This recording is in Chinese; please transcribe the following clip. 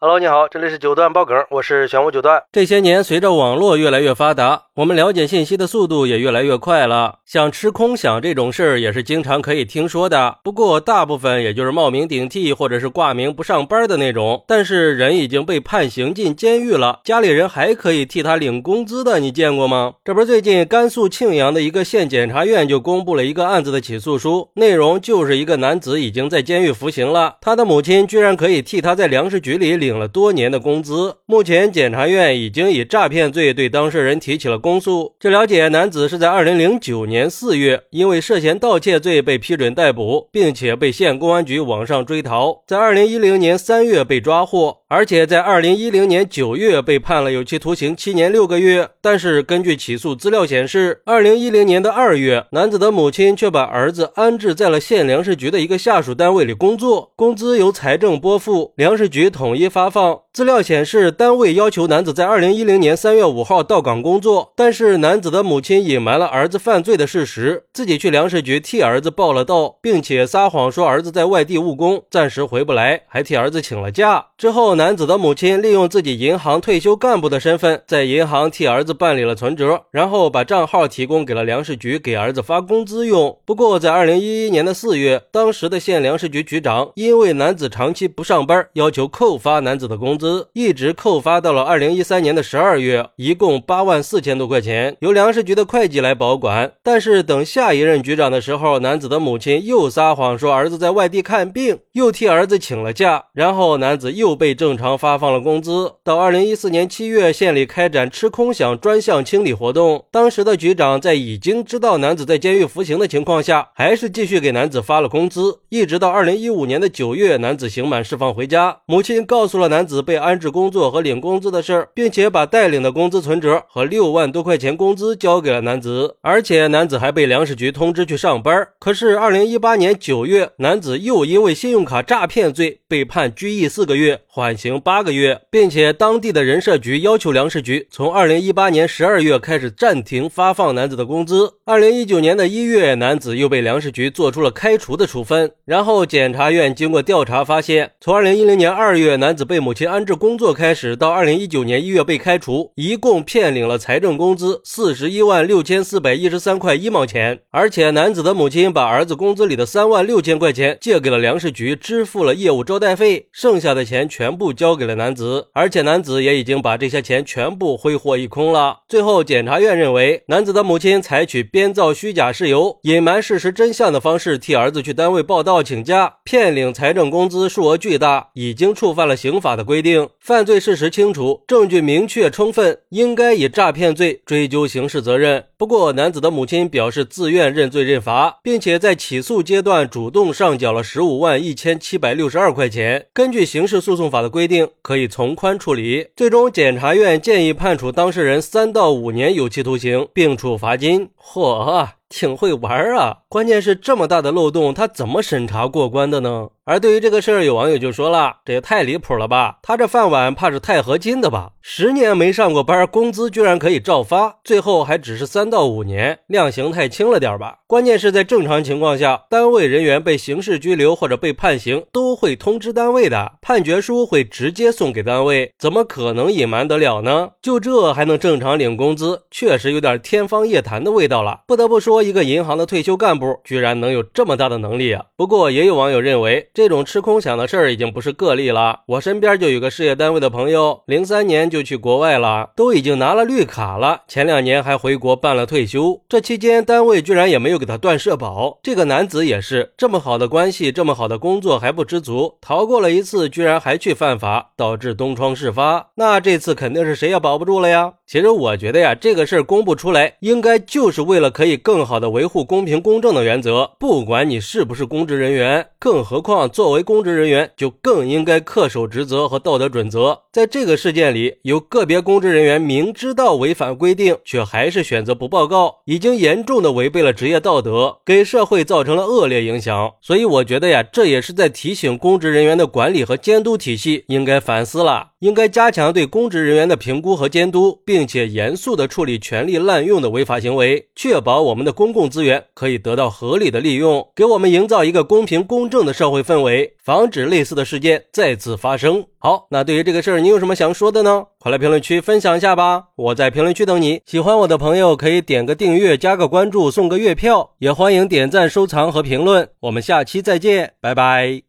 Hello，你好，这里是九段爆梗，我是玄武九段。这些年，随着网络越来越发达，我们了解信息的速度也越来越快了。想吃空饷这种事儿也是经常可以听说的，不过大部分也就是冒名顶替或者是挂名不上班的那种。但是人已经被判刑进监狱了，家里人还可以替他领工资的，你见过吗？这不是最近甘肃庆阳的一个县检察院就公布了一个案子的起诉书，内容就是一个男子已经在监狱服刑了，他的母亲居然可以替他在粮食局里领。领了多年的工资，目前检察院已经以诈骗罪对当事人提起了公诉。据了解，男子是在二零零九年四月因为涉嫌盗窃罪被批准逮捕，并且被县公安局网上追逃，在二零一零年三月被抓获，而且在二零一零年九月被判了有期徒刑七年六个月。但是根据起诉资料显示，二零一零年的二月，男子的母亲却把儿子安置在了县粮食局的一个下属单位里工作，工资由财政拨付，粮食局统一发。发放资料显示，单位要求男子在二零一零年三月五号到岗工作，但是男子的母亲隐瞒了儿子犯罪的事实，自己去粮食局替儿子报了到，并且撒谎说儿子在外地务工，暂时回不来，还替儿子请了假。之后，男子的母亲利用自己银行退休干部的身份，在银行替儿子办理了存折，然后把账号提供给了粮食局，给儿子发工资用。不过，在二零一一年的四月，当时的县粮食局局长因为男子长期不上班，要求扣发。男子的工资一直扣发到了二零一三年的十二月，一共八万四千多块钱，由粮食局的会计来保管。但是等下一任局长的时候，男子的母亲又撒谎说儿子在外地看病，又替儿子请了假，然后男子又被正常发放了工资。到二零一四年七月，县里开展吃空饷专项清理活动，当时的局长在已经知道男子在监狱服刑的情况下，还是继续给男子发了工资，一直到二零一五年的九月，男子刑满释放回家，母亲告诉。了男子被安置工作和领工资的事儿，并且把带领的工资存折和六万多块钱工资交给了男子，而且男子还被粮食局通知去上班。可是，二零一八年九月，男子又因为信用卡诈骗罪被判拘役四个月，缓刑八个月，并且当地的人社局要求粮食局从二零一八年十二月开始暂停发放男子的工资。二零一九年的一月，男子又被粮食局做出了开除的处分。然后，检察院经过调查发现，从二零一零年二月男子被母亲安置工作开始，到二零一九年一月被开除，一共骗领了财政工资四十一万六千四百一十三块一毛钱。而且男子的母亲把儿子工资里的三万六千块钱借给了粮食局，支付了业务招待费，剩下的钱全部交给了男子。而且男子也已经把这些钱全部挥霍一空了。最后，检察院认为，男子的母亲采取编造虚假事由、隐瞒事实真相的方式，替儿子去单位报到请假，骗领财政工资，数额巨大，已经触犯了刑。法的规定，犯罪事实清楚，证据明确充分，应该以诈骗罪追究刑事责任。不过，男子的母亲表示自愿认罪认罚，并且在起诉阶段主动上缴了十五万一千七百六十二块钱。根据刑事诉讼法的规定，可以从宽处理。最终，检察院建议判处当事人三到五年有期徒刑，并处罚金。嚯，挺会玩啊！关键是这么大的漏洞，他怎么审查过关的呢？而对于这个事儿，有网友就说了：“这也太离谱了吧！他这饭碗怕是钛合金的吧？十年没上过班，工资居然可以照发，最后还只是三到五年，量刑太轻了点吧？关键是在正常情况下，单位人员被刑事拘留或者被判刑，都会通知单位的，判决书会直接送给单位，怎么可能隐瞒得了呢？就这还能正常领工资，确实有点天方夜谭的味道了。不得不说，一个银行的退休干部居然能有这么大的能力啊！不过也有网友认为。这种吃空饷的事儿已经不是个例了。我身边就有个事业单位的朋友，零三年就去国外了，都已经拿了绿卡了。前两年还回国办了退休，这期间单位居然也没有给他断社保。这个男子也是这么好的关系，这么好的工作还不知足，逃过了一次，居然还去犯法，导致东窗事发。那这次肯定是谁也保不住了呀。其实我觉得呀，这个事儿公布出来，应该就是为了可以更好的维护公平公正的原则。不管你是不是公职人员，更何况。作为公职人员，就更应该恪守职责和道德准则。在这个事件里，有个别公职人员明知道违反规定，却还是选择不报告，已经严重的违背了职业道德，给社会造成了恶劣影响。所以，我觉得呀，这也是在提醒公职人员的管理和监督体系应该反思了，应该加强对公职人员的评估和监督，并且严肃的处理权力滥用的违法行为，确保我们的公共资源可以得到合理的利用，给我们营造一个公平公正的社会氛围，防止类似的事件再次发生。好，那对于这个事儿，你有什么想说的呢？快来评论区分享一下吧！我在评论区等你。喜欢我的朋友可以点个订阅、加个关注、送个月票，也欢迎点赞、收藏和评论。我们下期再见，拜拜。